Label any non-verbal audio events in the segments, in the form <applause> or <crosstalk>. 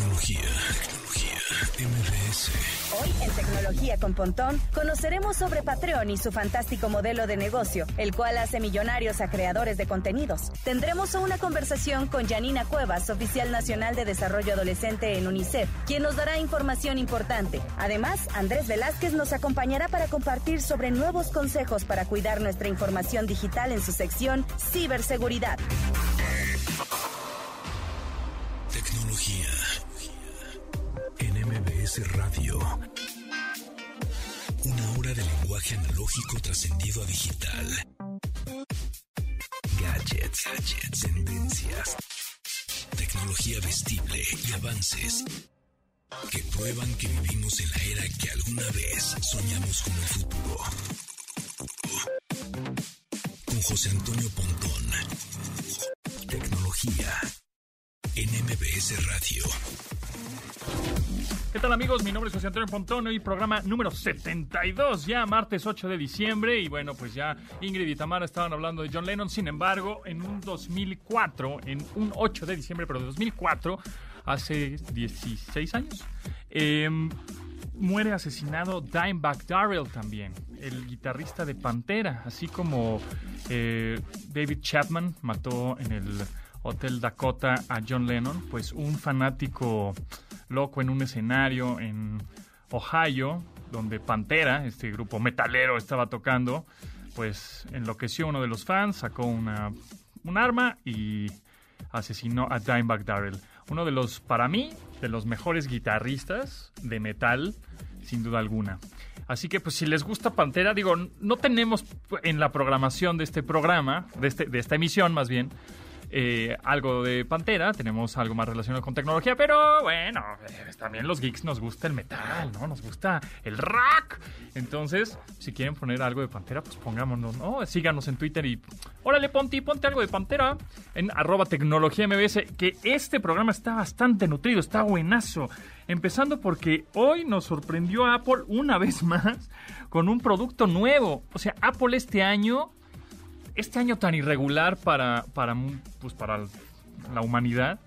Tecnología, tecnología, MBS. Hoy en Tecnología con Pontón conoceremos sobre Patreon y su fantástico modelo de negocio, el cual hace millonarios a creadores de contenidos. Tendremos una conversación con Janina Cuevas, oficial nacional de desarrollo adolescente en UNICEF, quien nos dará información importante. Además, Andrés Velázquez nos acompañará para compartir sobre nuevos consejos para cuidar nuestra información digital en su sección Ciberseguridad. Radio. Una hora de lenguaje analógico trascendido a digital. Gadgets, gadgets, tendencias. Tecnología vestible y avances que prueban que vivimos en la era que alguna vez soñamos como el futuro. Con José Antonio Pontón. Tecnología en Radio. ¿Qué tal amigos? Mi nombre es José Antonio Pontón y programa número 72, ya martes 8 de diciembre. Y bueno, pues ya Ingrid y Tamara estaban hablando de John Lennon. Sin embargo, en un 2004, en un 8 de diciembre, pero de 2004, hace 16 años, eh, muere asesinado Dimebag Darrell también, el guitarrista de Pantera, así como eh, David Chapman mató en el Hotel Dakota a John Lennon, pues un fanático loco en un escenario en Ohio, donde Pantera, este grupo metalero, estaba tocando, pues enloqueció uno de los fans, sacó una, un arma y asesinó a Dimebag Darrell. Uno de los, para mí, de los mejores guitarristas de metal, sin duda alguna. Así que, pues, si les gusta Pantera, digo, no tenemos en la programación de este programa, de, este, de esta emisión más bien, eh, algo de Pantera, tenemos algo más relacionado con tecnología, pero bueno, eh, también los geeks nos gusta el metal, ¿no? Nos gusta el rock. Entonces, si quieren poner algo de Pantera, pues pongámonos, ¿no? Síganos en Twitter y órale, Ponti, ponte algo de Pantera en arroba tecnología MBS, que este programa está bastante nutrido, está buenazo. Empezando porque hoy nos sorprendió Apple una vez <laughs> más con un producto nuevo. O sea, Apple este año este año tan irregular para, para, pues para la humanidad,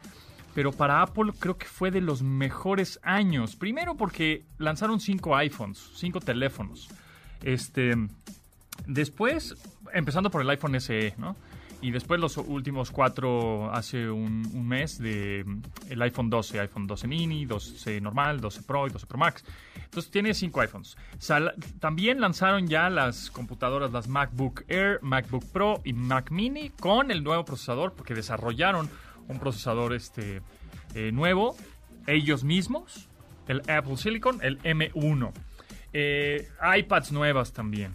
pero para Apple creo que fue de los mejores años. Primero porque lanzaron cinco iPhones, cinco teléfonos. Este, después, empezando por el iPhone SE, ¿no? Y después los últimos cuatro hace un, mes de el iPhone 12, iPhone 12 mini, 12 normal, 12 Pro y 12 Pro Max. Entonces tiene cinco iPhones. También lanzaron ya las computadoras, las MacBook Air, MacBook Pro y Mac Mini con el nuevo procesador porque desarrollaron un procesador este, eh, nuevo ellos mismos, el Apple Silicon, el M1. Eh, iPads nuevas también.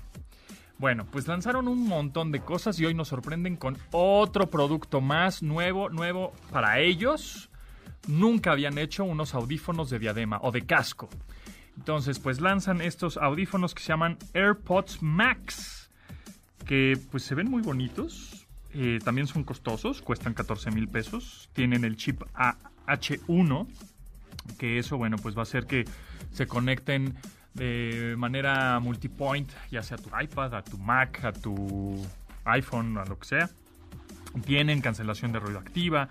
Bueno, pues lanzaron un montón de cosas y hoy nos sorprenden con otro producto más nuevo, nuevo para ellos. Nunca habían hecho unos audífonos de diadema o de casco. Entonces, pues lanzan estos audífonos que se llaman AirPods Max, que pues se ven muy bonitos. Eh, también son costosos, cuestan 14 mil pesos. Tienen el chip H1, que eso, bueno, pues va a hacer que se conecten de manera multipoint, ya sea tu iPad, a tu Mac, a tu iPhone, a lo que sea. Tienen cancelación de ruido activa,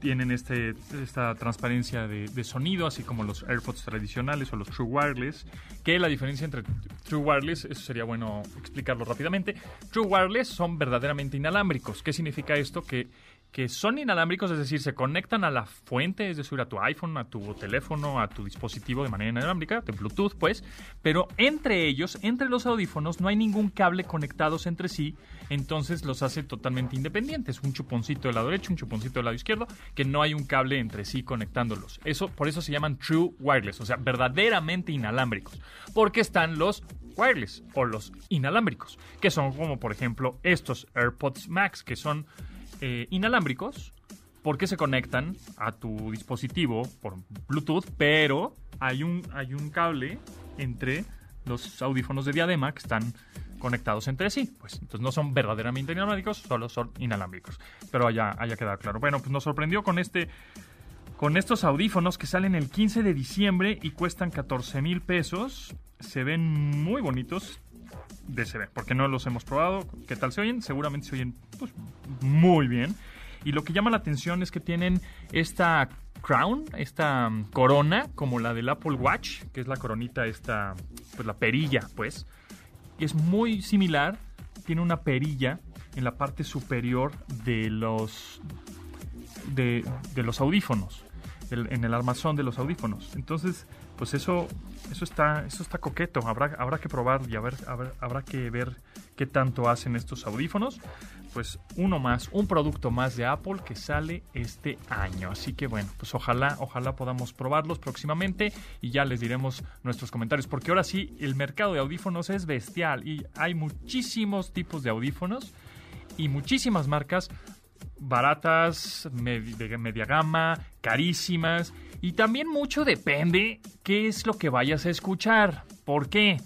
tienen este, esta transparencia de, de, sonido, así como los AirPods tradicionales o los True Wireless. Que la diferencia entre True Wireless, eso sería bueno explicarlo rápidamente. True Wireless son verdaderamente inalámbricos. ¿Qué significa esto? Que que son inalámbricos, es decir, se conectan a la fuente, es decir, a tu iPhone, a tu teléfono, a tu dispositivo de manera inalámbrica, de Bluetooth, pues, pero entre ellos, entre los audífonos, no hay ningún cable conectados entre sí, entonces los hace totalmente independientes, un chuponcito del lado derecho, un chuponcito del lado izquierdo, que no hay un cable entre sí conectándolos. Eso, por eso se llaman True Wireless, o sea, verdaderamente inalámbricos, porque están los wireless o los inalámbricos, que son como por ejemplo estos AirPods Max, que son eh, inalámbricos porque se conectan a tu dispositivo por Bluetooth, pero hay un, hay un cable entre los audífonos de diadema que están conectados entre sí. Pues entonces no son verdaderamente inalámbricos, solo son inalámbricos. Pero haya, haya quedado claro. Bueno, pues nos sorprendió con este. Con estos audífonos que salen el 15 de diciembre y cuestan 14 mil pesos. Se ven muy bonitos de CB, porque no los hemos probado. ¿Qué tal se oyen? Seguramente se oyen pues, muy bien. Y lo que llama la atención es que tienen esta crown, esta mm, corona, como la del Apple Watch, que es la coronita, esta, pues la perilla, pues. Es muy similar, tiene una perilla en la parte superior de los, de, de los audífonos, en el armazón de los audífonos. Entonces, pues eso, eso está, eso está coqueto. Habrá, habrá que probar y a ver, habrá que ver qué tanto hacen estos audífonos. Pues uno más, un producto más de Apple que sale este año. Así que bueno, pues ojalá, ojalá podamos probarlos próximamente y ya les diremos nuestros comentarios. Porque ahora sí, el mercado de audífonos es bestial y hay muchísimos tipos de audífonos y muchísimas marcas baratas, de media gama, carísimas. Y también mucho depende qué es lo que vayas a escuchar. ¿Por qué?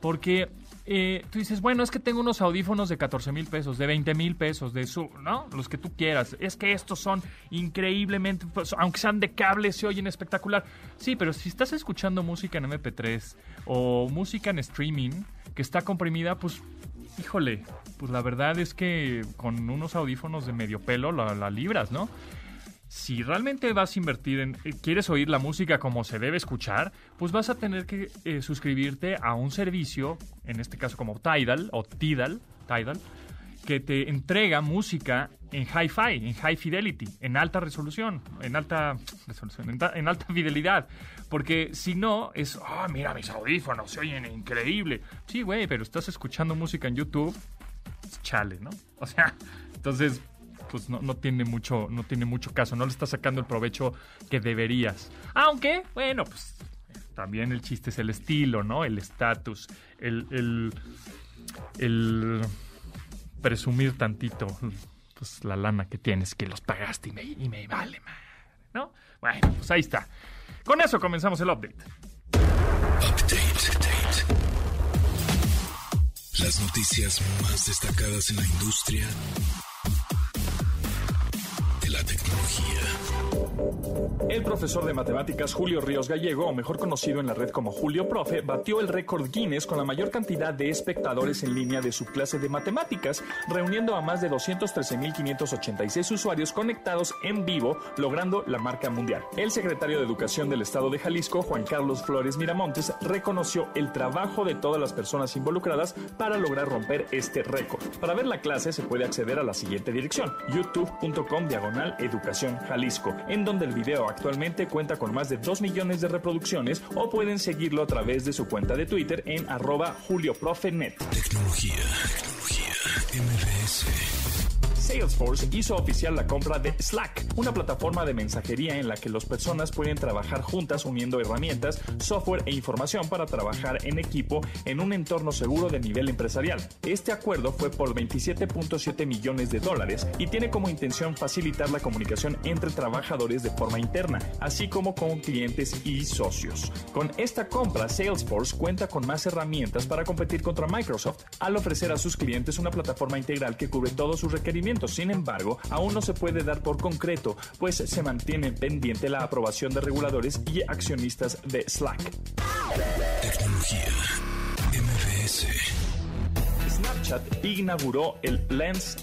Porque eh, tú dices, bueno, es que tengo unos audífonos de 14 mil pesos, de 20 mil pesos, de su, ¿no? Los que tú quieras. Es que estos son increíblemente, pues, aunque sean de cable, se oyen espectacular. Sí, pero si estás escuchando música en MP3 o música en streaming que está comprimida, pues híjole, pues la verdad es que con unos audífonos de medio pelo la, la libras, ¿no? Si realmente vas a invertir en, eh, quieres oír la música como se debe escuchar, pues vas a tener que eh, suscribirte a un servicio, en este caso como Tidal o Tidal, Tidal, que te entrega música en hi-fi, en high fidelity, en alta resolución, en alta resolución, en, ta- en alta fidelidad. Porque si no, es, ah, mira mis audífonos, se oyen increíble. Sí, güey, pero estás escuchando música en YouTube, chale, ¿no? O sea, entonces, pues no, no tiene mucho, no tiene mucho caso, no le estás sacando el provecho que deberías. Aunque, bueno, pues también el chiste es el estilo, ¿no? El estatus, el, el, presumir tantito, pues la lana que tienes, que los pagaste y me, y me vale, ¿no? Bueno, pues ahí está. Con eso comenzamos el update. Update. Las noticias más destacadas en la industria la tecnología. El profesor de matemáticas Julio Ríos Gallego, o mejor conocido en la red como Julio Profe, batió el récord Guinness con la mayor cantidad de espectadores en línea de su clase de matemáticas, reuniendo a más de 213.586 usuarios conectados en vivo, logrando la marca mundial. El secretario de Educación del Estado de Jalisco, Juan Carlos Flores Miramontes, reconoció el trabajo de todas las personas involucradas para lograr romper este récord. Para ver la clase se puede acceder a la siguiente dirección, youtube.com diagonal educación Jalisco, en donde el video actualmente cuenta con más de 2 millones de reproducciones o pueden seguirlo a través de su cuenta de Twitter en arroba julioprofenet. Tecnología. Tecnología. Salesforce hizo oficial la compra de Slack, una plataforma de mensajería en la que las personas pueden trabajar juntas uniendo herramientas, software e información para trabajar en equipo en un entorno seguro de nivel empresarial. Este acuerdo fue por 27.7 millones de dólares y tiene como intención facilitar la comunicación entre trabajadores de forma interna, así como con clientes y socios. Con esta compra, Salesforce cuenta con más herramientas para competir contra Microsoft al ofrecer a sus clientes una plataforma integral que cubre todos sus requerimientos. Sin embargo, aún no se puede dar por concreto, pues se mantiene pendiente la aprobación de reguladores y accionistas de Slack. Tecnología. MBS. Snapchat inauguró el Lens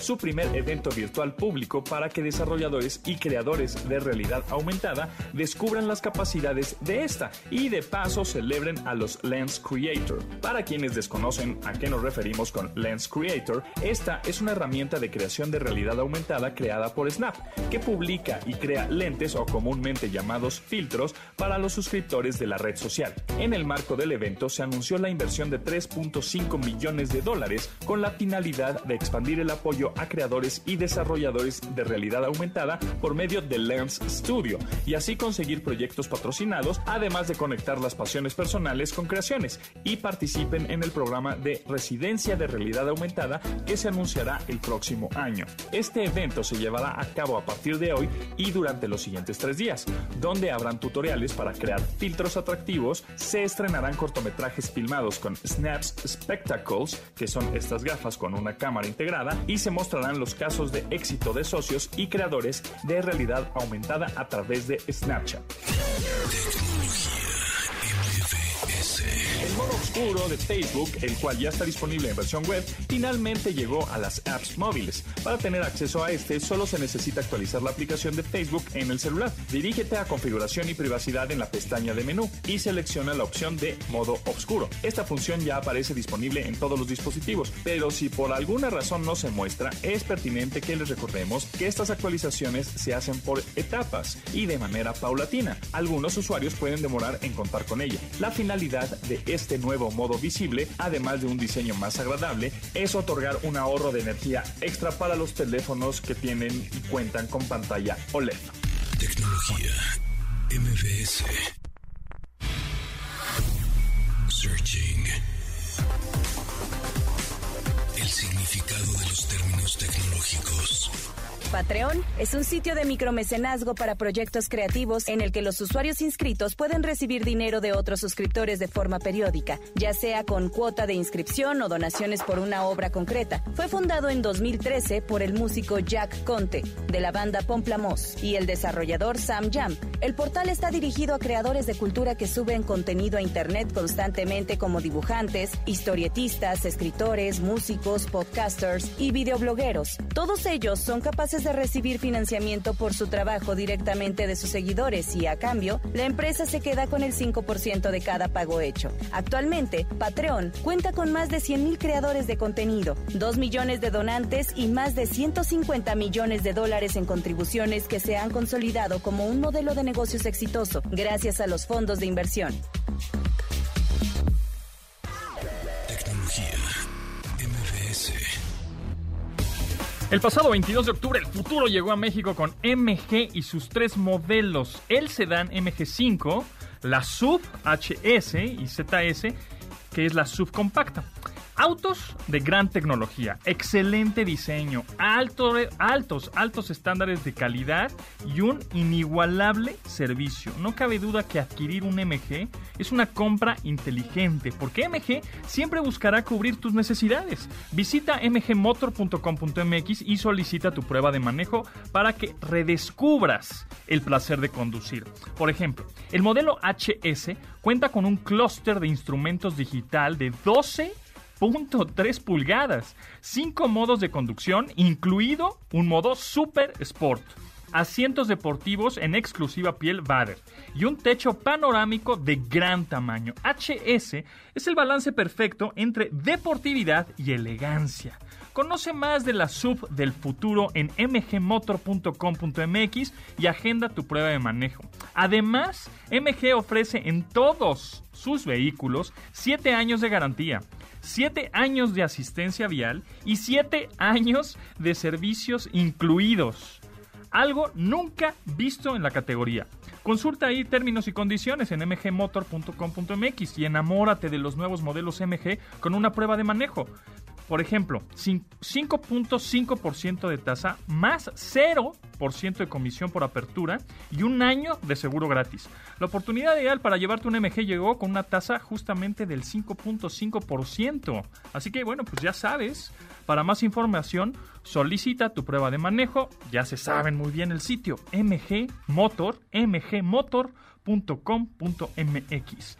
Su primer evento virtual público para que desarrolladores y creadores de realidad aumentada descubran las capacidades de esta y de paso celebren a los Lens Creator. Para quienes desconocen a qué nos referimos con Lens Creator, esta es una herramienta de creación de realidad aumentada creada por Snap, que publica y crea lentes o comúnmente llamados filtros para los suscriptores de la red social. En el marco del evento se anunció la inversión de 3.5 millones de dólares con la finalidad de expandir el apoyo a creadores y desarrolladores de realidad aumentada por medio de Lens Studio y así conseguir proyectos patrocinados, además de conectar las pasiones personales con creaciones y participen en el programa de residencia de realidad aumentada que se anunciará el próximo año. Este evento se llevará a cabo a partir de hoy y durante los siguientes tres días, donde habrán tutoriales para crear filtros atractivos, se estrenarán cortometrajes filmados con Snaps Spectacles, que son estas gafas con una cámara integrada, y se mostrarán los casos de éxito de socios y creadores de realidad aumentada a través de Snapchat. Modo oscuro de Facebook, el cual ya está disponible en versión web, finalmente llegó a las apps móviles. Para tener acceso a este, solo se necesita actualizar la aplicación de Facebook en el celular. Dirígete a configuración y privacidad en la pestaña de menú y selecciona la opción de modo oscuro. Esta función ya aparece disponible en todos los dispositivos, pero si por alguna razón no se muestra, es pertinente que les recordemos que estas actualizaciones se hacen por etapas y de manera paulatina. Algunos usuarios pueden demorar en contar con ella. La finalidad de este nuevo modo visible, además de un diseño más agradable, es otorgar un ahorro de energía extra para los teléfonos que tienen y cuentan con pantalla OLED. Tecnología MVS. Patreon es un sitio de micromecenazgo para proyectos creativos en el que los usuarios inscritos pueden recibir dinero de otros suscriptores de forma periódica, ya sea con cuota de inscripción o donaciones por una obra concreta. Fue fundado en 2013 por el músico Jack Conte, de la banda Pomplamos, y el desarrollador Sam Jam. El portal está dirigido a creadores de cultura que suben contenido a Internet constantemente como dibujantes, historietistas, escritores, músicos, y videoblogueros. Todos ellos son capaces de recibir financiamiento por su trabajo directamente de sus seguidores y a cambio, la empresa se queda con el 5% de cada pago hecho. Actualmente, Patreon cuenta con más de 100.000 creadores de contenido, 2 millones de donantes y más de 150 millones de dólares en contribuciones que se han consolidado como un modelo de negocios exitoso gracias a los fondos de inversión. El pasado 22 de octubre, el futuro llegó a México con MG y sus tres modelos: el sedán MG5, la SUV HS y ZS, que es la SUV compacta. Autos de gran tecnología, excelente diseño, alto- altos, altos estándares de calidad y un inigualable servicio. No cabe duda que adquirir un MG es una compra inteligente, porque MG siempre buscará cubrir tus necesidades. Visita mgmotor.com.mx y solicita tu prueba de manejo para que redescubras el placer de conducir. Por ejemplo, el modelo HS cuenta con un clúster de instrumentos digital de 12 .3 pulgadas, 5 modos de conducción, incluido un modo Super Sport, asientos deportivos en exclusiva piel Vader y un techo panorámico de gran tamaño. HS es el balance perfecto entre deportividad y elegancia. Conoce más de la sub del futuro en mgmotor.com.mx y agenda tu prueba de manejo. Además, MG ofrece en todos sus vehículos 7 años de garantía. 7 años de asistencia vial y 7 años de servicios incluidos. Algo nunca visto en la categoría. Consulta ahí términos y condiciones en mgmotor.com.mx y enamórate de los nuevos modelos MG con una prueba de manejo. Por ejemplo, cin- 5.5% de tasa más 0% de comisión por apertura y un año de seguro gratis. La oportunidad ideal para llevarte un MG llegó con una tasa justamente del 5.5%. Así que bueno, pues ya sabes, para más información solicita tu prueba de manejo. Ya se saben muy bien el sitio MG Motor, mgmotor.com.mx.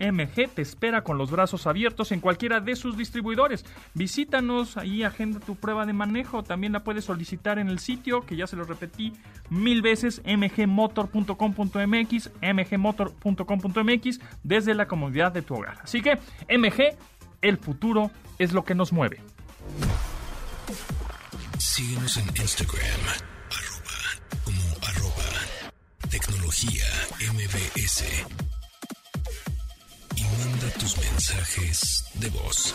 MG te espera con los brazos abiertos en cualquiera de sus distribuidores. Visítanos ahí, agenda tu prueba de manejo. También la puedes solicitar en el sitio, que ya se lo repetí mil veces, mgmotor.com.mx, mgmotor.com.mx, desde la comodidad de tu hogar. Así que, MG, el futuro es lo que nos mueve. Síguenos en Instagram, arroba como arroba tecnología MBS. Manda tus mensajes de voz.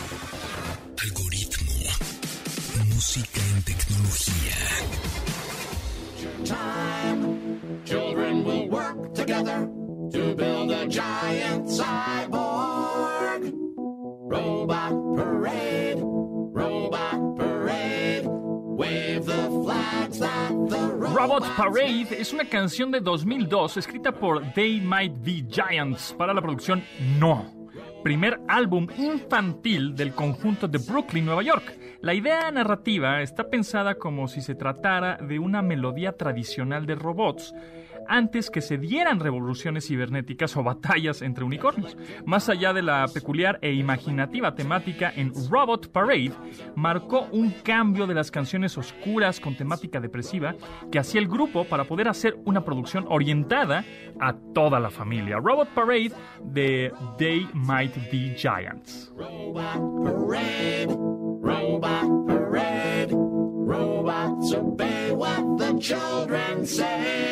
Algoritmo. Música en tecnología. Children will work together to build a giant cyborg. Robot parade, robot parade. Wave the flags that Robot Parade es una canción de 2002 escrita por They Might Be Giants para la producción No, primer álbum infantil del conjunto de Brooklyn, Nueva York. La idea narrativa está pensada como si se tratara de una melodía tradicional de robots antes que se dieran revoluciones cibernéticas o batallas entre unicornios. Más allá de la peculiar e imaginativa temática en Robot Parade, marcó un cambio de las canciones oscuras con temática depresiva que hacía el grupo para poder hacer una producción orientada a toda la familia. Robot Parade de They Might Be Giants. Robot parade, robot parade, robots obey what the children say.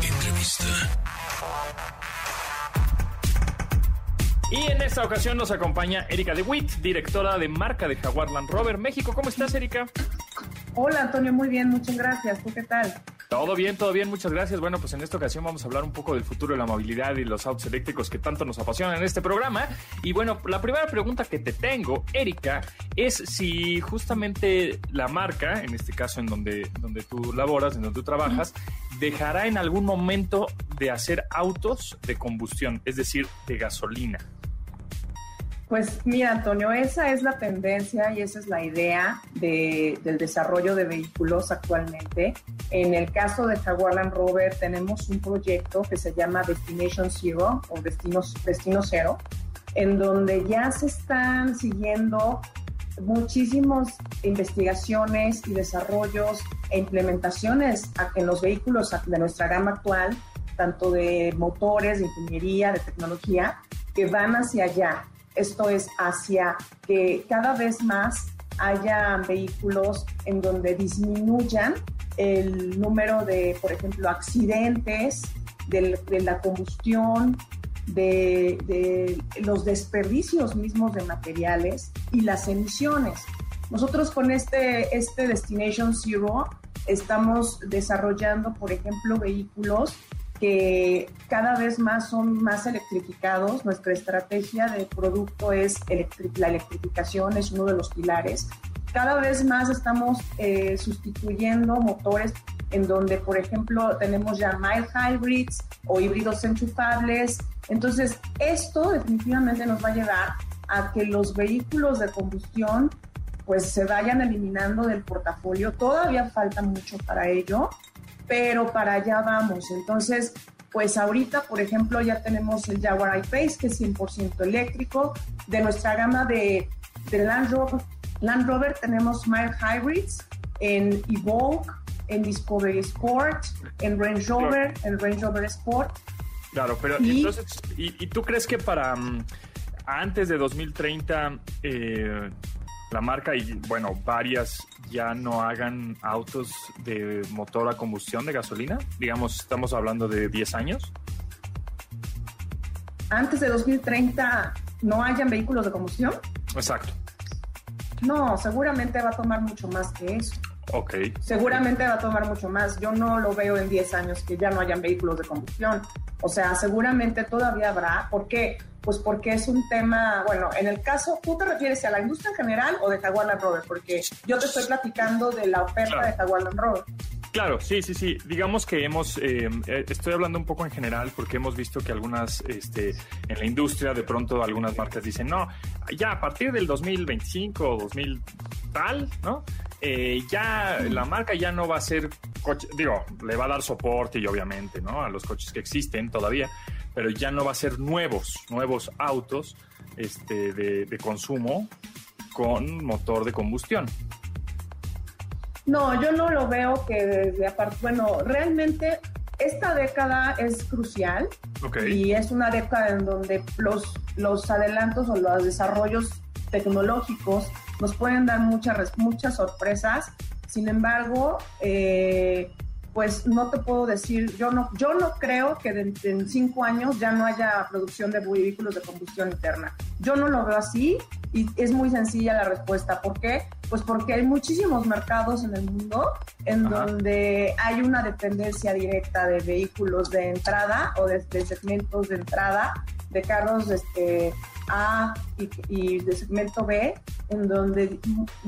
Entrevista. Y en esta ocasión nos acompaña Erika DeWitt, directora de marca de Jaguar Land Rover México. ¿Cómo estás, Erika? Hola Antonio, muy bien, muchas gracias. ¿Tú qué tal? Todo bien, todo bien, muchas gracias. Bueno, pues en esta ocasión vamos a hablar un poco del futuro de la movilidad y los autos eléctricos que tanto nos apasionan en este programa. Y bueno, la primera pregunta que te tengo, Erika, es si justamente la marca, en este caso en donde, donde tú laboras, en donde tú trabajas, dejará en algún momento de hacer autos de combustión, es decir, de gasolina. Pues mira Antonio, esa es la tendencia y esa es la idea de- del desarrollo de vehículos actualmente. En el caso de Jaguar Land Rover tenemos un proyecto que se llama Destination Zero o Destino, Destino Cero, en donde ya se están siguiendo muchísimas investigaciones y desarrollos e implementaciones en los vehículos de nuestra gama actual, tanto de motores, de ingeniería, de tecnología, que van hacia allá. Esto es hacia que cada vez más haya vehículos en donde disminuyan el número de, por ejemplo, accidentes, de la combustión, de, de los desperdicios mismos de materiales y las emisiones. Nosotros con este, este Destination Zero estamos desarrollando, por ejemplo, vehículos que cada vez más son más electrificados. Nuestra estrategia de producto es electri- la electrificación, es uno de los pilares. Cada vez más estamos eh, sustituyendo motores en donde, por ejemplo, tenemos ya mild hybrids o híbridos enchufables. Entonces, esto definitivamente nos va a llevar a que los vehículos de combustión pues se vayan eliminando del portafolio. Todavía falta mucho para ello, pero para allá vamos. Entonces, pues ahorita, por ejemplo, ya tenemos el Jaguar I-Pace, que es 100% eléctrico. De nuestra gama de, de Land, Rover, Land Rover tenemos mild hybrids en Evoque, en Discovery Sport, en Range Rover, en Range Rover Sport. Claro, pero Y- entonces, ¿y, y tú crees que para mm, antes de 2030 eh, la marca y, bueno, varias ya no hagan autos de motor a combustión de gasolina? Digamos, estamos hablando de 10 años. Antes de 2030 no hayan vehículos de combustión. Exacto. No, seguramente va a tomar mucho más que eso. Ok. Seguramente va a tomar mucho más. Yo no lo veo en 10 años que ya no hayan vehículos de combustión. O sea, seguramente todavía habrá. ¿Por qué? Pues porque es un tema, bueno, en el caso, ¿tú te refieres a la industria en general o de Jaguar Land Rover? Porque yo te estoy platicando de la oferta Claro. de Jaguar Land Rover. Claro, sí, sí, sí. Digamos que hemos, eh, eh, estoy hablando un poco en general porque hemos visto que algunas, este, en la industria, de pronto algunas marcas dicen, no, ya a partir del 2025 o 2000 tal, ¿no? Eh, ya la marca ya no va a ser coche, digo, le va a dar soporte y obviamente, ¿no? A los coches que existen todavía, pero ya no va a ser nuevos, nuevos autos, este, de, de consumo con motor de combustión. No, yo no lo veo que desde aparte, bueno, realmente esta década es crucial y es una década en donde los, los adelantos o los desarrollos tecnológicos nos pueden dar muchas, muchas sorpresas. Sin embargo, eh, pues no te puedo decir, yo no, yo no creo que de- en cinco años ya no haya producción de vehículos de combustión interna. Yo no lo veo así y es muy sencilla la respuesta. ¿Por qué? Pues porque hay muchísimos mercados en el mundo en Ajá. donde hay una dependencia directa de vehículos de entrada o de, de segmentos de entrada, de carros este, A y, y de segmento B, en donde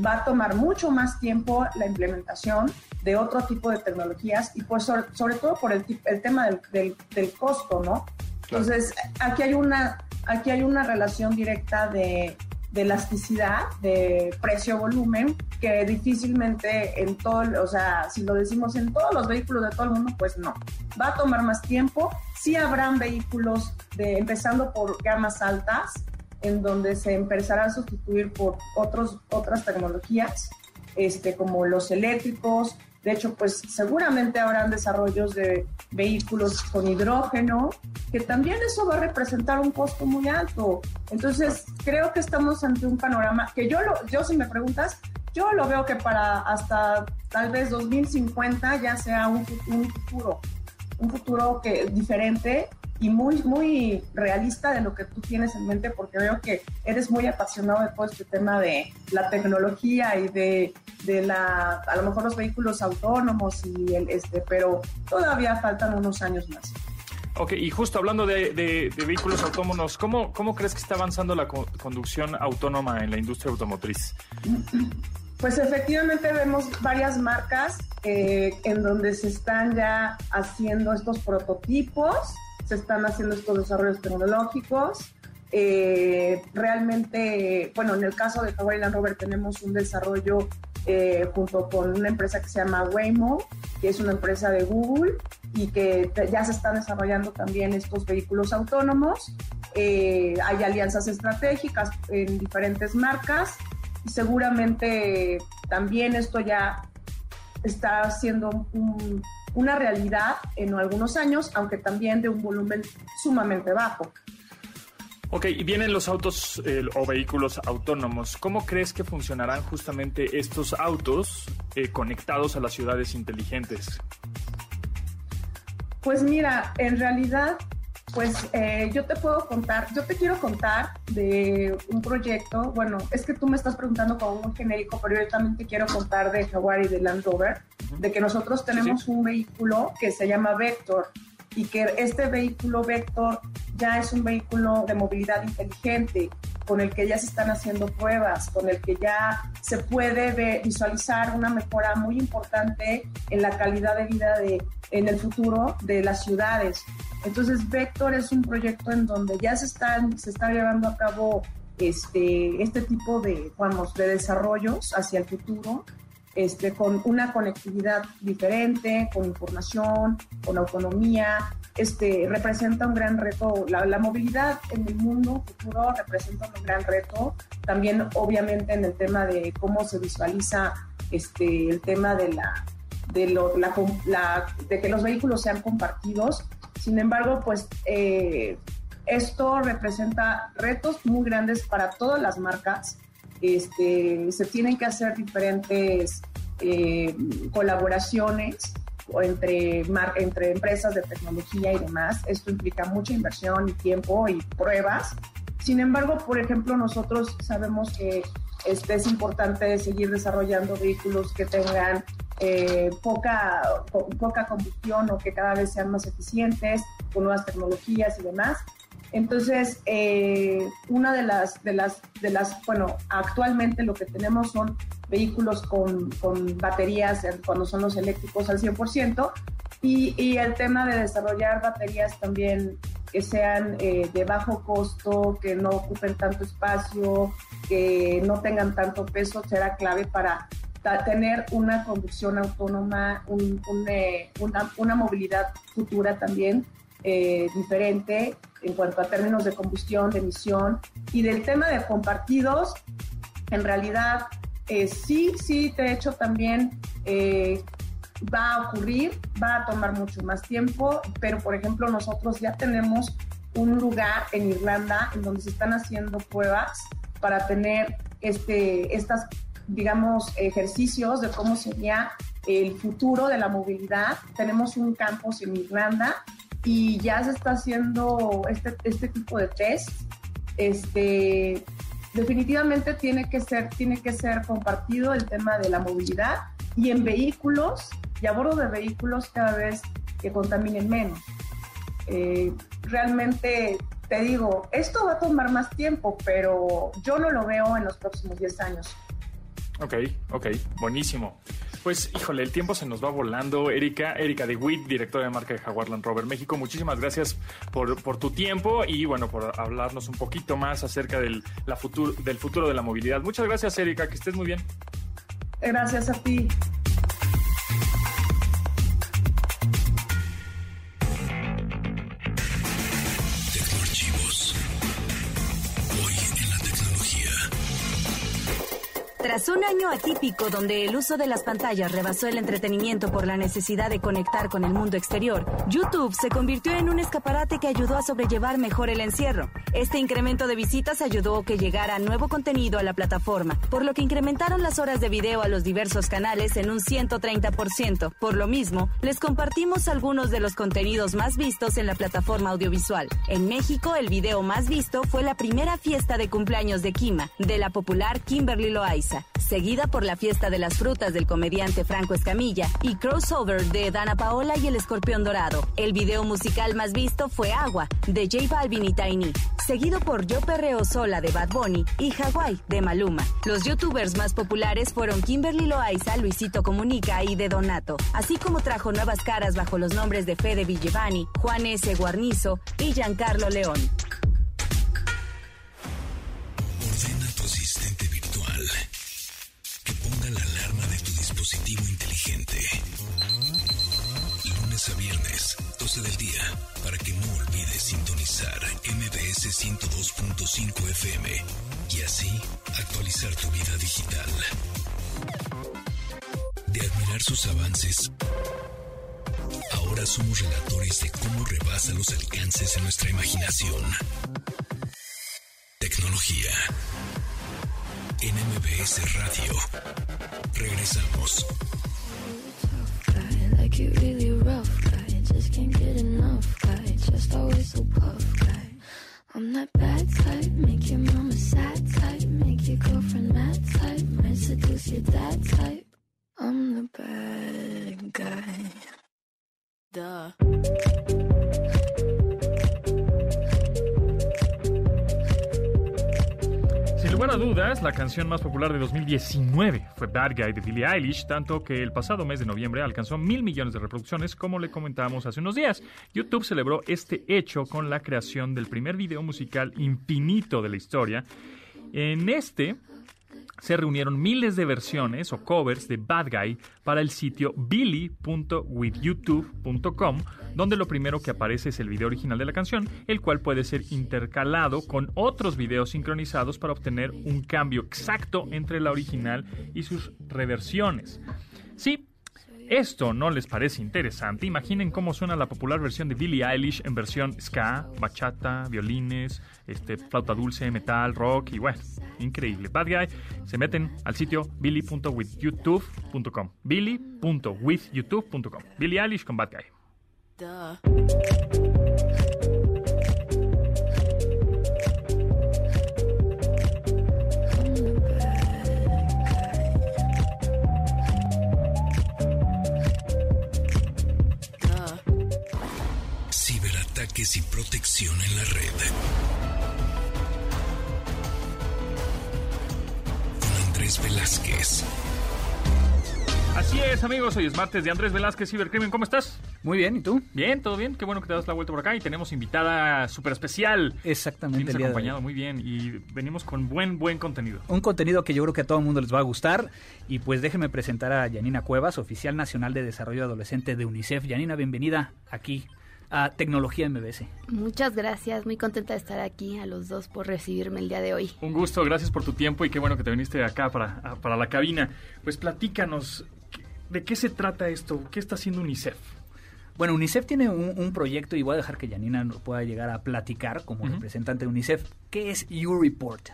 va a tomar mucho más tiempo la implementación de otro tipo de tecnologías y pues sobre, sobre todo por el, el tema del, del- del costo, ¿no? Entonces, aquí hay una, aquí hay una relación directa de, de elasticidad, de precio-volumen, que difícilmente en todo, o sea, si lo decimos en todos los vehículos de todo el mundo, pues no. Va a tomar más tiempo. Sí habrán vehículos de, empezando por gamas altas, en donde se empezará a sustituir por otros, otras tecnologías, este, como los eléctricos, de hecho, pues seguramente habrán desarrollos de vehículos con hidrógeno, que también eso va a representar un costo muy alto. Entonces, creo que estamos ante un panorama que yo, lo, yo si me preguntas, yo lo veo que para hasta tal vez 2050 ya sea un, un futuro, un futuro que diferente y muy, muy realista de lo que tú tienes en mente, porque veo que eres muy apasionado de todo este tema de la tecnología y de, de la, a lo mejor los vehículos autónomos y el este, pero todavía faltan unos años más. Ok, y justo hablando de, de, vehículos autónomos, ¿cómo, ¿cómo, crees que está avanzando la conducción autónoma en la industria automotriz? <clears throat> Pues efectivamente vemos varias marcas eh, en donde se están ya haciendo estos prototipos se están haciendo estos desarrollos tecnológicos. Eh, realmente, bueno, en el caso de Hawaii Land Rover tenemos un desarrollo eh, junto con una empresa que se llama Waymo, que es una empresa de Google y que ya se están desarrollando también estos vehículos autónomos. Hay alianzas estratégicas en diferentes marcas seguramente también esto ya está siendo un, una realidad en algunos años, aunque también de un volumen sumamente bajo. Ok, y vienen los autos o vehículos autónomos. ¿Cómo crees que funcionarán justamente estos autos eh, conectados a las ciudades inteligentes? Pues mira, en realidad pues eh, yo te puedo contar, yo te quiero contar de un proyecto, bueno, es que tú me estás preguntando como un genérico, pero yo también te quiero contar de Jaguar y de Land Rover, de que nosotros tenemos un vehículo que se llama Vector y que este vehículo Vector ya es un vehículo de movilidad inteligente con el que ya se están haciendo pruebas, con el que ya se puede visualizar una mejora muy importante en la calidad de vida de, en el futuro de las ciudades. Entonces, Vector es un proyecto en donde ya se, están, se está llevando a cabo este, este tipo de, vamos, de desarrollos hacia el futuro, este, con una conectividad diferente, con información, con autonomía, este, representa un gran reto. La, movilidad en el mundo futuro representa un gran reto. También, obviamente, en el tema de cómo se visualiza este, el tema de, que los vehículos sean compartidos. Sin embargo, pues eh, esto representa retos muy grandes para todas las marcas. Este, se tienen que hacer diferentes eh, colaboraciones entre, entre empresas de tecnología y demás. Esto implica mucha inversión y tiempo y pruebas. Sin embargo, por ejemplo, nosotros sabemos que este, es importante seguir desarrollando vehículos que tengan eh, poca, poca combustión o que cada vez sean más eficientes con nuevas tecnologías y demás. Entonces, eh, una de las, de las, de las, bueno, actualmente lo que tenemos son vehículos con, con baterías cuando son los eléctricos al 100%, y, y, el tema de desarrollar baterías también que sean eh, de bajo costo, que no ocupen tanto espacio, que no tengan tanto peso, será clave para tener una conducción autónoma, eh, una, una, movilidad futura también eh, diferente en cuanto a términos de combustión, de emisión y del tema de compartidos. En realidad, eh, sí, sí, de hecho también eh, va a ocurrir, va a tomar mucho más tiempo, pero por ejemplo nosotros ya tenemos un lugar en Irlanda en donde se están haciendo pruebas para tener este, estas, digamos, ejercicios de cómo sería el futuro de la movilidad. Tenemos un campus en Irlanda y ya se está haciendo este, este tipo de test. Este, definitivamente tiene que, ser, tiene que ser compartido el tema de la movilidad y en vehículos y a bordo de vehículos cada vez que contaminen menos. Eh, realmente te digo, esto va a tomar más tiempo, pero yo no lo veo en los próximos 10 años. Ok, ok, buenísimo. Pues, híjole, el tiempo se nos va volando. Erika, Erika de Witt, directora de marca de Jaguar Land Rover México, muchísimas gracias por, por tu tiempo y, bueno, por hablarnos un poquito más acerca del, la futur- del futuro de la movilidad. Muchas gracias, Erika, que estés muy bien. Gracias a ti. Tras un año atípico donde el uso de las pantallas rebasó el entretenimiento por la necesidad de conectar con el mundo exterior, YouTube se convirtió en un escaparate que ayudó a sobrellevar mejor el encierro. Este incremento de visitas ayudó a que llegara nuevo contenido a la plataforma, por lo que incrementaron las horas de video a los diversos canales en un 130%. Por lo mismo, les compartimos algunos de los contenidos más vistos en la plataforma audiovisual. En México, el video más visto fue la primera fiesta de cumpleaños de Kima, de la popular Kimberly Loaiza, seguida por la fiesta de las frutas del comediante Franco Escamilla y Crossover de Dana Paola y el Escorpión Dorado. El video musical más visto fue Agua, de J Balvin y Tiny, seguido por Yo Perreo Sola de Bad Bunny y Hawaii de Maluma. Los youtubers más populares fueron Kimberly Loaiza, Luisito Comunica y De Donato, así como trajo nuevas caras bajo los nombres de Fede Villevani, Juan S. Guarnizo y Giancarlo León. MBS 102.5 FM y así actualizar tu vida digital. De admirar sus avances, ahora somos relatores de cómo rebasa los alcances de nuestra imaginación. Tecnología. En MBS Radio. Regresamos. La canción más popular de 2019 fue Bad Guy de Billie Eilish, tanto que el pasado mes de noviembre alcanzó mil millones de reproducciones, como le comentábamos hace unos días. YouTube celebró este hecho con la creación del primer video musical infinito de la historia. En este se reunieron miles de versiones o covers de Bad Guy para el sitio billy.withyoutube.com, donde lo primero que aparece es el video original de la canción, el cual puede ser intercalado con otros videos sincronizados para obtener un cambio exacto entre la original y sus reversiones. Sí, esto no les parece interesante. Imaginen cómo suena la popular versión de Billie Eilish en versión ska, bachata, violines, este, flauta dulce, metal, rock y bueno, increíble. Bad Guy, se meten al sitio billy.withyoutube.com. billy.withyoutube.com. Billie Eilish con Bad Guy. Ciberataques y protección en la red. Con Andrés Velázquez. Así es, amigos, hoy es martes de Andrés Velázquez Cibercrimen. ¿Cómo estás? Muy bien, ¿y tú? Bien, todo bien. Qué bueno que te das la vuelta por acá y tenemos invitada súper especial. Exactamente. Hoy. acompañado muy bien y venimos con buen, buen contenido. Un contenido que yo creo que a todo el mundo les va a gustar. Y pues déjenme presentar a Yanina Cuevas, oficial nacional de desarrollo adolescente de UNICEF. Yanina, bienvenida aquí a Tecnología MBS. Muchas gracias, muy contenta de estar aquí a los dos por recibirme el día de hoy. Un gusto, gracias por tu tiempo y qué bueno que te viniste acá para, a- para la cabina. Pues platícanos, ¿qué- ¿de qué se trata esto? ¿Qué está haciendo UNICEF? Bueno, UNICEF tiene un, un proyecto y voy a dejar que Yanina nos pueda llegar a platicar como representante de UNICEF. ¿Qué es U-Report?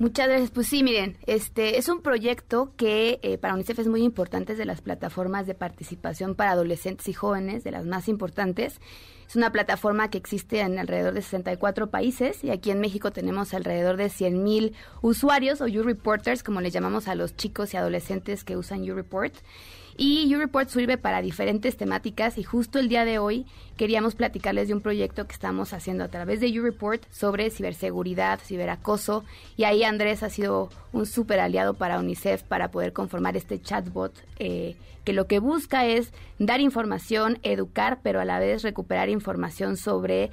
Muchas gracias. Pues sí, miren, este es un proyecto que eh, para UNICEF es muy importante, es de las plataformas de participación para adolescentes y jóvenes, de las más importantes. Es una plataforma que existe en alrededor de 64 países y aquí en México tenemos alrededor de 100 mil usuarios o U-Reporters, como les llamamos a los chicos y adolescentes que usan U-Report. Y YouReport sirve para diferentes temáticas y justo el día de hoy queríamos platicarles de un proyecto que estamos haciendo a través de YouReport sobre ciberseguridad, ciberacoso. Y ahí Andrés ha sido un súper aliado para UNICEF para poder conformar este chatbot eh, que lo que busca es dar información, educar, pero a la vez recuperar información sobre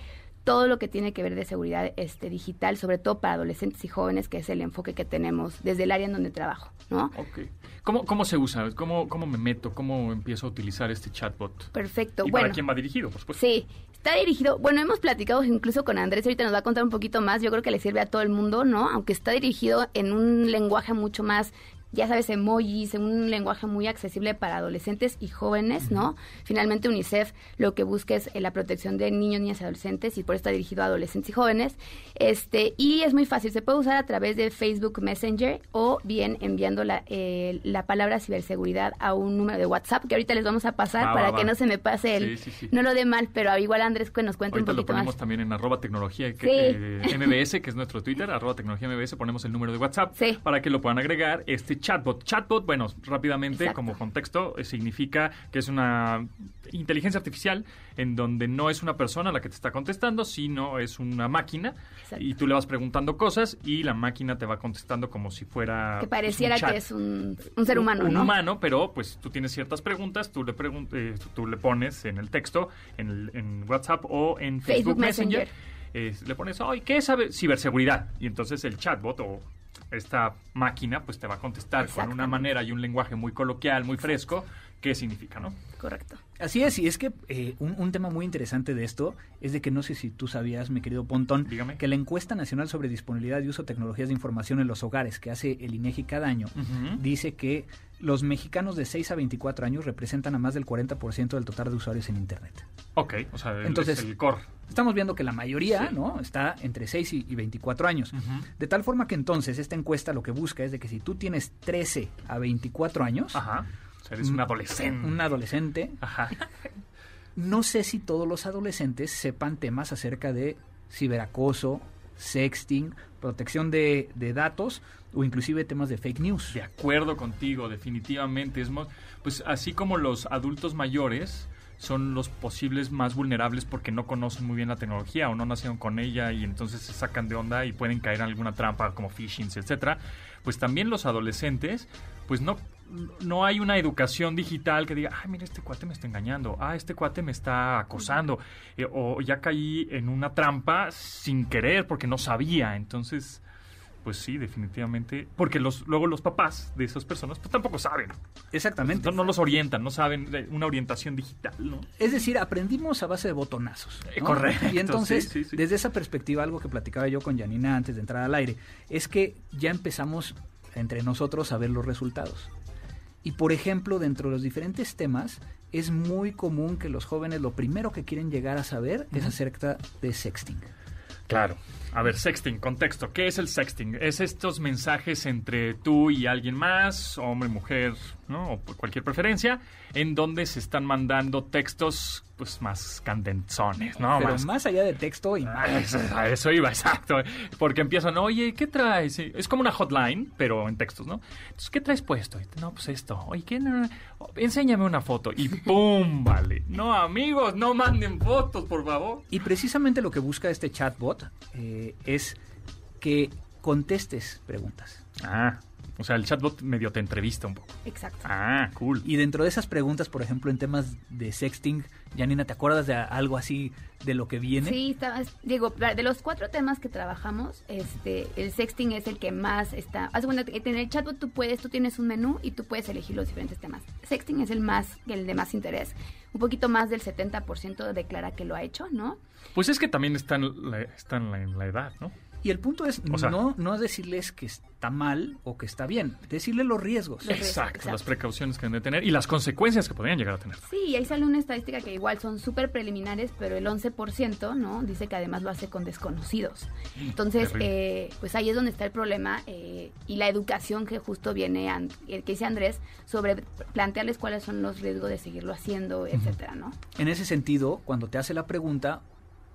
todo lo que tiene que ver de seguridad este, digital, sobre todo para adolescentes y jóvenes, que es el enfoque que tenemos desde el área en donde trabajo, ¿no? Ok. ¿Cómo, cómo se usa? ¿Cómo, ¿Cómo me meto? ¿Cómo empiezo a utilizar este chatbot? Perfecto. ¿Y bueno, para quién va dirigido, por supuesto? Sí, está dirigido, bueno, hemos platicado incluso con Andrés, ahorita nos va a contar un poquito más, yo creo que le sirve a todo el mundo, ¿no? Aunque está dirigido en un lenguaje mucho más ya sabes, emojis, en un lenguaje muy accesible para adolescentes y jóvenes, ¿no? Finalmente UNICEF lo que busca es eh, la protección de niños, niñas y adolescentes y por eso está dirigido a adolescentes y jóvenes. Este, y es muy fácil, se puede usar a través de Facebook Messenger o bien enviando la, eh, la palabra ciberseguridad a un número de WhatsApp que ahorita les vamos a pasar para va, que va. no se me pase el, Sí, sí, sí. no lo dé mal, pero igual Andrés que nos cuente Ahorita un lo poquito ponemos más. también en arroba tecnología que, eh, MBS, que es nuestro Twitter, arroba tecnología MBS, ponemos el número de WhatsApp para que lo puedan agregar. Este chatbot. Chatbot, bueno, rápidamente, Exacto. como contexto, eh, significa que es una inteligencia artificial en donde no es una persona la que te está contestando, sino es una máquina Exacto. y tú le vas preguntando cosas y la máquina te va contestando como si fuera... Que pues, un pareciera chat. que es un, un ser humano, un ¿no? humano, pero pues tú tienes ciertas preguntas, tú le, pregun- eh, tú le pones en el texto, en, el- en WhatsApp o en Facebook, Facebook Messenger, Messenger. eh, le pones, ay, ¿qué es sabe- ciberseguridad? Y entonces el chatbot o esta máquina pues te va a contestar con una manera y un lenguaje muy coloquial, muy fresco, qué significa, ¿no? Correcto. Así es, y es que eh, un, un tema muy interesante de esto es de que no sé si tú sabías, mi querido Pontón, Dígame. que la encuesta nacional sobre disponibilidad y uso de tecnologías de información en los hogares que hace el INEGI cada año dice que los mexicanos de 6 a 24 años representan a más del 40% del total de usuarios en Internet. Ok, o sea, el, Entonces- es el core. Estamos viendo que la mayoría Sí. ¿no? está entre 6 y, y 24 años. De tal forma que entonces esta encuesta lo que busca es de que si tú tienes 13 a 24 años, Ajá. Eres un Mm, adolescente. un adolescente, Ajá. <laughs> no sé si todos los adolescentes sepan temas acerca de ciberacoso, sexting, protección de, de datos o inclusive temas de fake news. De acuerdo contigo, definitivamente. Es pues así como los adultos mayores son los posibles más vulnerables porque no conocen muy bien la tecnología o no nacieron con ella y entonces se sacan de onda y pueden caer en alguna trampa como phishing, etcétera. Pues también los adolescentes, pues no no hay una educación digital que diga, ay, mira, este cuate me está engañando, ah, este cuate me está acosando, eh, o ya caí en una trampa sin querer porque no sabía. Entonces, pues sí, definitivamente. Porque los, luego los papás de esas personas pues tampoco saben. Exactamente. No, no los orientan, no saben de una orientación digital, ¿no? Es decir, aprendimos a base de botonazos. Eh, correcto, Y entonces, sí, sí, sí. desde esa perspectiva, algo que platicaba yo con Janina antes de entrar al aire, es que ya empezamos entre nosotros a ver los resultados. Y por ejemplo, dentro de los diferentes temas, es muy común que los jóvenes lo primero que quieren llegar a saber es acerca de sexting. Claro. A ver, sexting, contexto. ¿Qué es el sexting? Es estos mensajes entre tú y alguien más, hombre, mujer, ¿no? O por cualquier preferencia, en donde se están mandando textos, pues, más candenzones, ¿no? Pero Más más allá de texto, imágenes. eso, a eso iba, <laughs> exacto. Porque empiezan, oye, ¿qué traes? Es como una hotline, pero en textos, ¿no? Entonces, ¿qué traes puesto? No, pues esto. Oye, ¿qué? Enséñame una foto. Y <laughs> ¡pum! Vale. No, amigos, no manden fotos, por favor. Y precisamente lo que busca este chatbot eh, es que contestes preguntas. Ah, o sea, el chatbot medio te entrevista un poco. Exacto. Ah, cool. Y dentro de esas preguntas, por ejemplo, en temas de sexting, Janina, ¿te acuerdas de algo así de lo que viene? Sí, está- digo, de los cuatro temas que trabajamos, este, el sexting es el que más está. Haz cuenta en el chatbot tú puedes, tú tienes un menú y tú puedes elegir los diferentes temas. Sexting es el más, el de más interés. Un poquito más del 70% declara que lo ha hecho, ¿no? Pues es que también está en la, está en la, en la edad, ¿no? Y el punto es O sea- no, no decirles que está mal o que está bien, decirles los riesgos. Los riesgos, Exacto, exacto. las precauciones que deben de tener y las consecuencias que podrían llegar a tener. Sí, y ahí sale una estadística que igual son súper preliminares, pero el 11%, ¿no? Dice que además lo hace con desconocidos. Entonces, eh, pues ahí es donde está el problema eh, y la educación que justo viene, que dice Andrés, sobre plantearles cuáles son los riesgos de seguirlo haciendo, etcétera, ¿no? En ese sentido, cuando te hace la pregunta,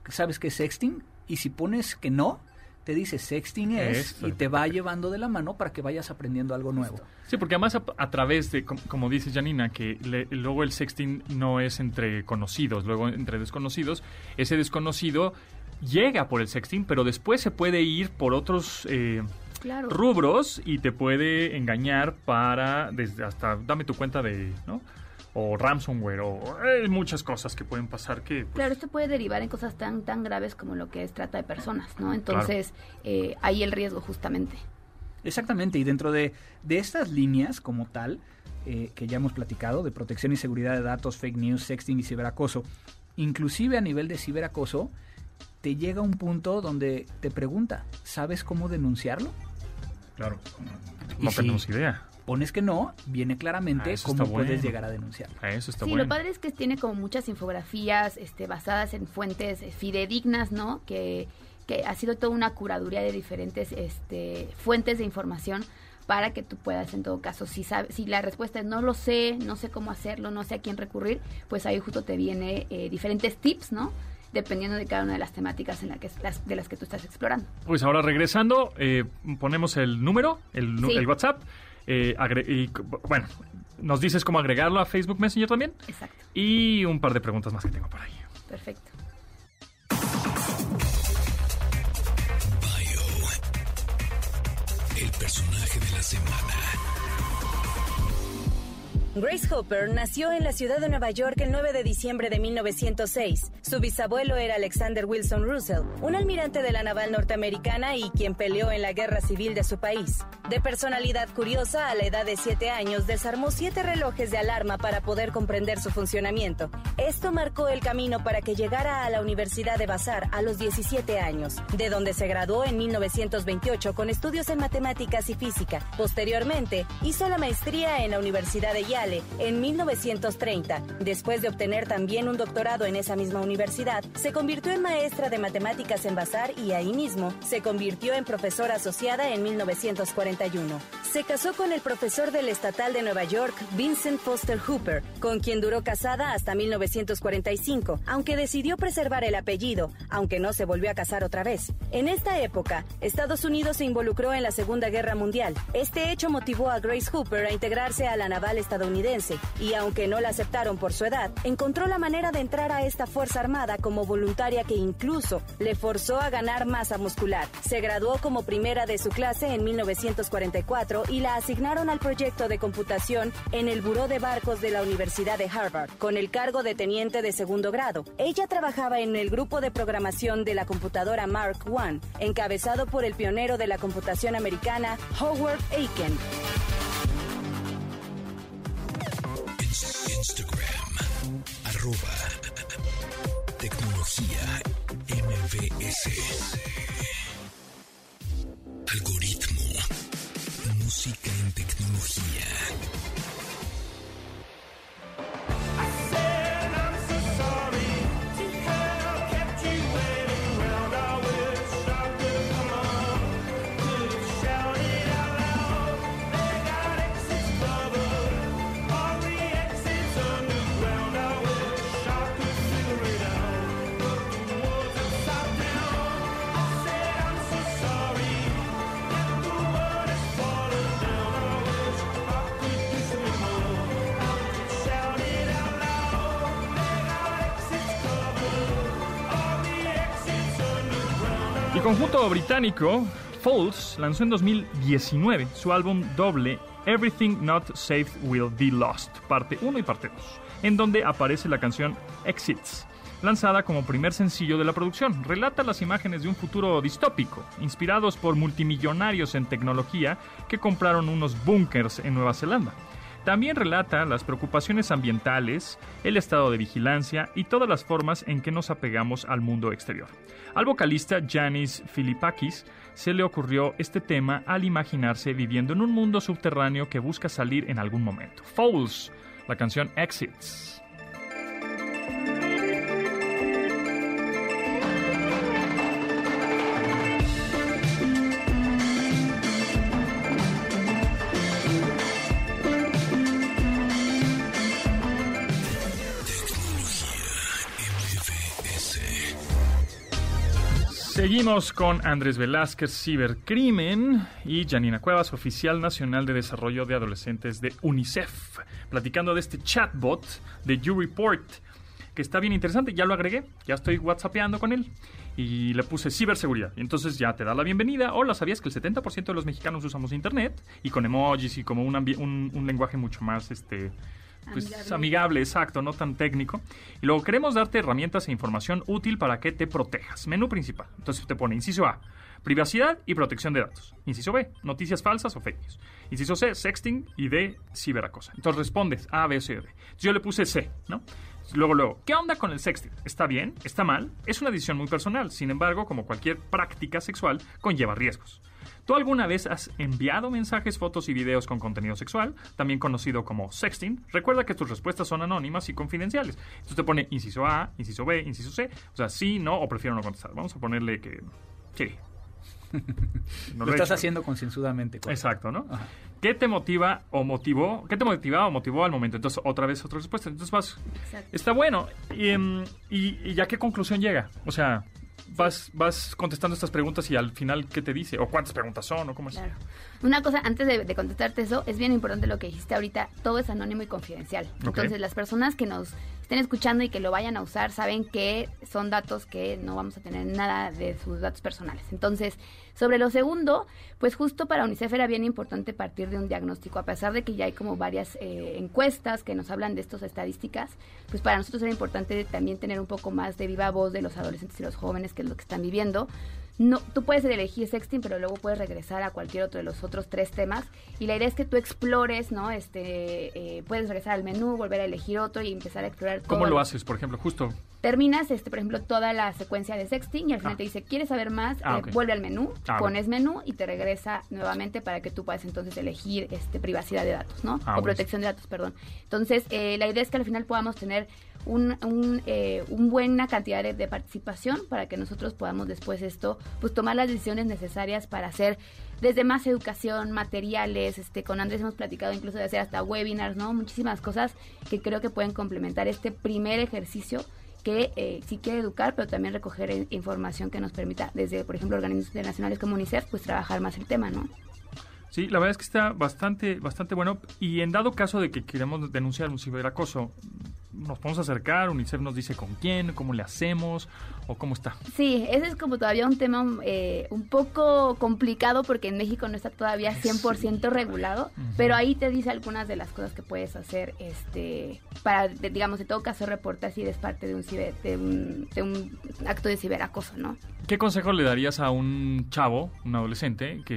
¿sabes qué es sexting? Y si pones que no, te dice sexting es Esto. y te va llevando de la mano para que vayas aprendiendo algo nuevo. Sí, porque además a, a través de, com- como dice Janina, que le- luego el sexting no es entre conocidos, luego entre desconocidos, ese desconocido llega por el sexting, pero después se puede ir por otros eh, Claro. rubros y te puede engañar para, desde hasta, dame tu cuenta de, ¿no? O ransomware, o hay muchas cosas que pueden pasar que... pues, Claro, esto puede derivar en cosas tan tan graves como lo que es trata de personas, ¿no? Entonces, eh, ahí el riesgo justamente. Exactamente, y dentro de, de estas líneas como tal, eh, que ya hemos platicado, de protección y seguridad de datos, fake news, sexting y ciberacoso, inclusive a nivel de ciberacoso, te llega un punto donde te pregunta, ¿sabes cómo denunciarlo? Claro. No tenemos idea. Pones que no, viene Ah, claramente eso cómo puedes bueno. llegar a denunciarlo. Eso está sí, bueno. lo padre es que tiene como muchas infografías este, basadas en fuentes eh, fidedignas, ¿no? Que, que ha sido toda una curaduría de diferentes este, fuentes de información para que tú puedas, en todo caso, si, sabe, si la respuesta es no lo sé, no sé cómo hacerlo, no sé a quién recurrir, pues ahí justo te viene eh, diferentes tips, ¿no? Dependiendo de cada una de las temáticas en la que, las, de las que tú estás explorando. Pues ahora regresando, eh, ponemos el número, el, Sí. el WhatsApp. Eh, agre- y, c- bueno, nos dices cómo agregarlo a Facebook Messenger también. Exacto, Y un par de preguntas más que tengo por ahí. perfecto. Bio. El personaje de la semana. Grace Hopper nació en la ciudad de Nueva York el 9 de diciembre de 1906. Su bisabuelo era Alexander Wilson Russell, un almirante de la naval norteamericana y quien peleó en la guerra civil de su país. De personalidad curiosa, a la edad de 7 años desarmó siete relojes de alarma para poder comprender su funcionamiento. Esto marcó el camino para que llegara a la Universidad de Bazar a los 17 años, de donde se graduó en 1928 con estudios en matemáticas y física. Posteriormente, hizo la maestría en la Universidad de Yale en 1930. Después de obtener también un doctorado en esa misma universidad, se convirtió en maestra de matemáticas en Bazar y ahí mismo se convirtió en profesora asociada en 1941. Se casó con el profesor del Estatal de Nueva York, Vincent Foster Hooper, con quien duró casada hasta 1945, aunque decidió preservar el apellido, aunque no se volvió a casar otra vez. En esta época, Estados Unidos se involucró en la Segunda Guerra Mundial. Este hecho motivó a Grace Hooper a integrarse a la naval estadounidense y aunque no la aceptaron por su edad, encontró la manera de entrar a esta Fuerza Armada como voluntaria que incluso le forzó a ganar masa muscular. Se graduó como primera de su clase en 1944 y la asignaron al proyecto de computación en el Buró de Barcos de la Universidad de Harvard, con el cargo de teniente de segundo grado. Ella trabajaba en el grupo de programación de la computadora Mark I, encabezado por el pionero de la computación americana, Howard Aiken. Tecnología MBS. Algoritmo. Música en tecnología. Conjunto británico Falls lanzó en 2019 su álbum doble Everything Not Saved Will Be Lost, parte 1 y parte 2, en donde aparece la canción Exits, lanzada como primer sencillo de la producción. Relata las imágenes de un futuro distópico, inspirados por multimillonarios en tecnología que compraron unos búnkers en Nueva Zelanda. También relata las preocupaciones ambientales, el estado de vigilancia y todas las formas en que nos apegamos al mundo exterior. Al vocalista Janis Filipakis se le ocurrió este tema al imaginarse viviendo en un mundo subterráneo que busca salir en algún momento. Fouls, la canción Exits. Seguimos con Andrés Velázquez, Cibercrimen, y Janina Cuevas, oficial nacional de desarrollo de adolescentes de UNICEF, platicando de este chatbot de YouReport, que está bien interesante. Ya lo agregué, ya estoy whatsappeando con él. Y le puse ciberseguridad. Entonces ya te da la bienvenida. Hola, ¿sabías que el 70% de los mexicanos usamos internet? Y con emojis y como un- un lenguaje mucho más este, pues, Amigable. amigable, exacto, no tan técnico. Y luego queremos darte herramientas e información útil para que te protejas. Menú principal. Entonces te pone inciso A, privacidad y protección de datos. Inciso B, noticias falsas o fake news. Inciso C, sexting y D, ciberacosa. Entonces respondes A, B, C, D. Entonces yo le puse C, ¿no? Luego, luego, ¿qué onda con el sexting? ¿Está bien? ¿Está mal? Es una decisión muy personal. Sin embargo, como cualquier práctica sexual, conlleva riesgos. ¿Tú alguna vez has enviado mensajes, fotos y videos con contenido sexual, también conocido como sexting? Recuerda que tus respuestas son anónimas y confidenciales. Entonces te pone inciso A, inciso B, inciso C. O sea, sí, no o prefiero no contestar. Vamos a ponerle que sí. <laughs> No lo estás hecho. haciendo concienzudamente. Exacto, ¿no? Ajá. ¿Qué te motiva o motivó? ¿Qué te motivaba o motivó al momento? Entonces, otra vez otra respuesta. Entonces vas. Exacto. Está bueno. Y, em, y, y ya qué conclusión llega? O sea, vas, vas contestando estas preguntas y al final, ¿qué te dice? ¿O cuántas preguntas son? ¿O cómo es? Claro. Una cosa, antes de, de contestarte eso, es bien importante lo que dijiste ahorita. Todo es anónimo y confidencial. Entonces, las personas que nos estén escuchando y que lo vayan a usar saben que son datos que no vamos a tener nada de sus datos personales. Entonces, sobre lo segundo, pues justo para UNICEF era bien importante partir de un diagnóstico, a pesar de que ya hay como varias eh, encuestas que nos hablan de estas estadísticas, pues para nosotros era importante también tener un poco más de viva voz de los adolescentes y los jóvenes, que es lo que están viviendo. No, tú puedes elegir sexting, pero luego puedes regresar a cualquier otro de los otros tres temas. Y la idea es que tú explores, ¿no? Este, eh, puedes regresar al menú, volver a elegir otro y empezar a explorar. ¿Cómo todo lo lo- haces, por ejemplo? Justo. Terminas, este, por ejemplo, toda la secuencia de sexting y al final Ah. te dice, ¿quieres saber más? Ah, Eh. Vuelve al menú, Ah, pones menú y te regresa nuevamente para que tú puedas entonces elegir este, privacidad de datos, ¿no? O protección de datos, perdón. Entonces, eh, la idea es que al final podamos tener un, un, eh, un buena cantidad de, participación para que nosotros podamos después esto, pues tomar las decisiones necesarias para hacer desde más educación, materiales, este, con Andrés hemos platicado incluso de hacer hasta webinars, ¿no? Muchísimas cosas que creo que pueden complementar este primer ejercicio que eh, sí quiere educar, pero también recoger eh, información que nos permita, desde, por ejemplo, organismos internacionales como UNICEF, pues trabajar más el tema, ¿no? Sí, la verdad es que está bastante, bastante bueno. Y en dado caso de que queremos denunciar un ciberacoso, nos podemos acercar, UNICEF nos dice con quién, cómo le hacemos o cómo está. Sí, ese es como todavía un tema eh, un poco complicado porque en México no está todavía 100% regulado, pero ahí te dice algunas de las cosas que puedes hacer este para, digamos, en todo caso reportar si eres parte de un, ciber, de un, de un acto de ciberacoso, ¿no? ¿Qué consejo le darías a un chavo, un adolescente, que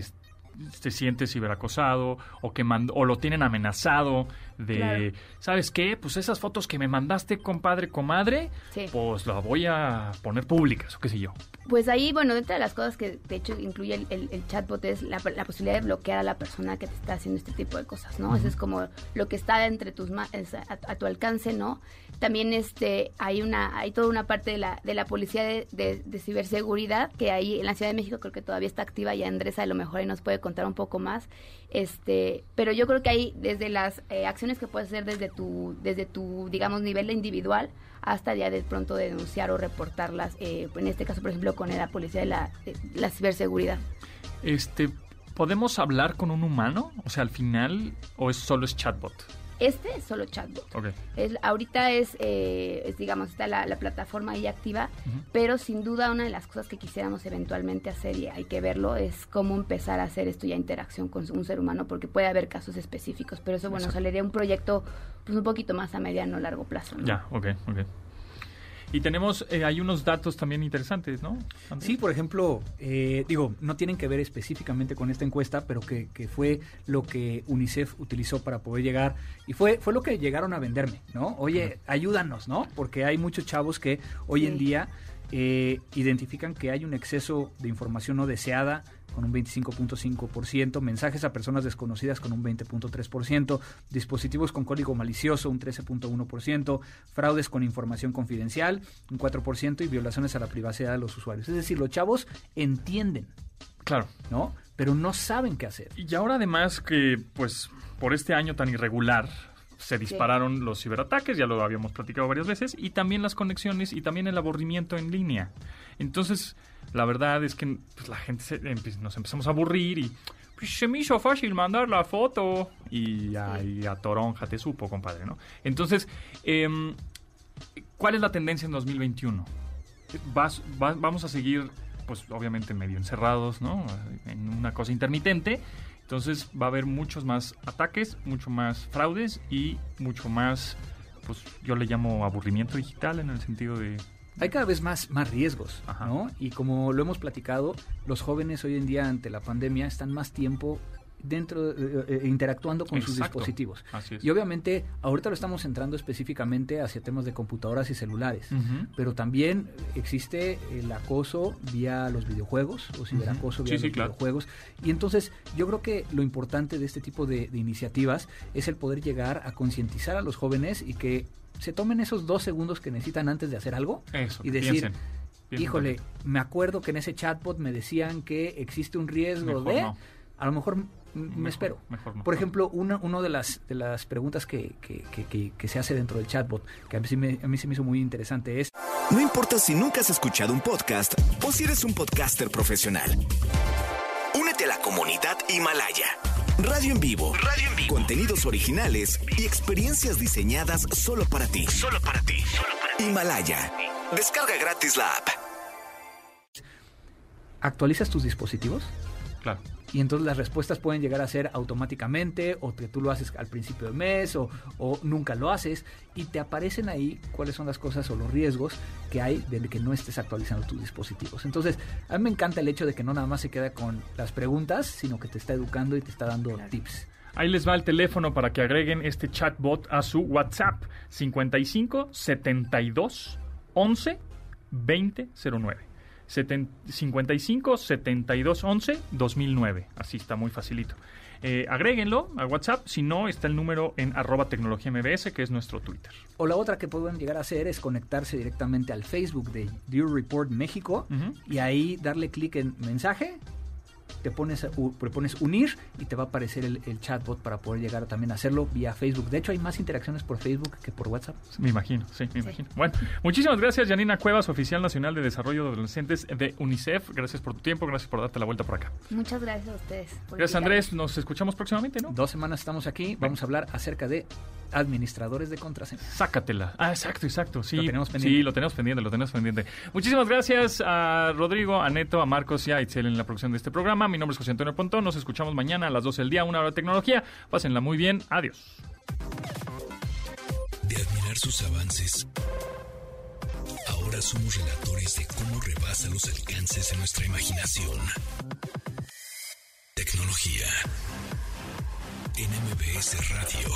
se siente ciberacosado o que mand- o lo tienen amenazado de, Claro. ¿sabes qué? Pues esas fotos que me mandaste, compadre, comadre, Sí. pues las voy a poner públicas o qué sé yo. Pues ahí, bueno, dentro de las cosas que de hecho incluye el, el- el chatbot es la, la posibilidad de bloquear a la persona que te está haciendo este tipo de cosas, ¿no? Eso es como lo que está entre tus ma- a tu alcance, ¿no? También este hay una hay toda una parte de la de la policía de, ciberseguridad que ahí en la Ciudad de México creo que todavía está activa y Andrés a lo mejor ahí nos puede contar un poco más. Este, pero yo creo que ahí desde las eh, acciones que puedes hacer desde tu desde tu digamos nivel individual hasta ya de pronto denunciar o reportarlas, eh, en este caso, por ejemplo, con la policía de la, de la ciberseguridad. Este, ¿podemos hablar con un humano? O sea, al final, o es solo es chatbot. Este es solo chatbot. Ok. Es, ahorita es, eh, es, digamos, está la, la plataforma ahí activa, pero sin duda una de las cosas que quisiéramos eventualmente hacer, y hay que verlo, es cómo empezar a hacer esto ya interacción con un ser humano, porque puede haber casos específicos, pero eso, bueno, Exacto. saldría un proyecto pues un poquito más a mediano o largo plazo. ¿no? Ya, ok, ok. Y tenemos, eh, hay unos datos también interesantes, ¿no? Andrés? Sí, por ejemplo, eh, digo, no tienen que ver específicamente con esta encuesta, pero que, que fue lo que UNICEF utilizó para poder llegar y fue, fue lo que llegaron a venderme, ¿no? Oye, ayúdanos, ¿no? Porque hay muchos chavos que hoy en día eh, identifican que hay un exceso de información no deseada con un 25.5%, mensajes a personas desconocidas con un 20.3%, dispositivos con código malicioso un 13.1%, fraudes con información confidencial un 4% y violaciones a la privacidad de los usuarios. Es decir, los chavos entienden, Claro. ¿no? Pero no saben qué hacer. Y ahora además que, pues, por este año tan irregular, se dispararon los ciberataques, ya lo habíamos platicado varias veces, y también las conexiones y también el aburrimiento en línea. Entonces, la verdad es que pues, la gente se- nos empezamos a aburrir y pues, se me hizo fácil mandar la foto y ahí a toronja te supo, compadre, ¿no? Entonces, em, ¿cuál es la tendencia en 2021? Vas- va- vamos a seguir, pues obviamente medio encerrados, ¿no? En una cosa intermitente. Entonces va a haber muchos más ataques, mucho más fraudes y mucho más, pues yo le llamo aburrimiento digital en el sentido de... Hay cada vez más, más riesgos, Ajá. ¿no? Y como lo hemos platicado, los jóvenes hoy en día ante la pandemia están más tiempo dentro, eh, eh, interactuando con sus dispositivos. Así es. Y obviamente, ahorita lo estamos centrando específicamente hacia temas de computadoras y celulares. Pero también existe el acoso vía los videojuegos o ciberacoso Ujú. vía Sí, sí, los claro. videojuegos. Y entonces yo creo que lo importante de este tipo de, de iniciativas es el poder llegar a concientizar a los jóvenes y que se tomen esos dos segundos que necesitan antes de hacer algo Eso, y decir, piensen, piensen híjole, me acuerdo que en ese chatbot me decían que existe un riesgo Mejor de... no. A lo mejor me Mejor, espero. mejor no. Por ejemplo, una, una de las de las preguntas que, que- que- que- que se hace dentro del chatbot, que a mí, me, a mí se me hizo muy interesante, es No importa si nunca has escuchado un podcast o si eres un podcaster profesional. Únete a la comunidad Himalaya. Radio en vivo. Radio en vivo. Contenidos originales y experiencias diseñadas solo para ti. Solo para ti. Himalaya. Descarga gratis la app. actualizas tus dispositivos Claro. Y entonces las respuestas pueden llegar a ser automáticamente o que tú lo haces al principio del mes o, o nunca lo haces y te aparecen ahí cuáles son las cosas o los riesgos que hay de que no estés actualizando tus dispositivos. Entonces, a mí me encanta el hecho de que no nada más se queda con las preguntas, sino que te está educando y te está dando tips. Ahí les va el teléfono para que agreguen este chatbot a su WhatsApp 55 72 11 20 09. Seten- 55 72 11 2009. Así está muy facilito. Eh, agréguenlo a WhatsApp. Si no, está el número en arroba tecnología MBS, que es nuestro Twitter. O la otra que pueden llegar a hacer es conectarse directamente al Facebook de Dear Report México y ahí darle clic en mensaje, te pones, te pones unir y te va a aparecer el, el chatbot para poder llegar también a hacerlo vía Facebook. De hecho, hay más interacciones por Facebook que por WhatsApp. Me imagino, sí, me imagino. Bueno, muchísimas gracias, Janina Cuevas, oficial nacional de desarrollo de adolescentes de UNICEF. Gracias por tu tiempo, gracias por darte la vuelta por acá. Muchas gracias a ustedes. Gracias, invitarme. Andrés. Nos escuchamos próximamente, ¿no? Dos semanas estamos aquí, vamos a hablar acerca de administradores de contraseñas. Sácatela. Ah, exacto, exacto. Sí, Lo tenemos pendiente. Sí, lo tenemos pendiente, lo tenemos pendiente. Muchísimas gracias a Rodrigo, a Neto, a Marcos y a Itzel en la producción de este Mi nombre es José Antonio Pontón. Nos escuchamos mañana a las 12 del día, una hora de tecnología. Pásenla muy bien. Adiós. De admirar sus avances, ahora somos relatores de cómo rebasa los alcances de nuestra imaginación. Tecnología. En Radio.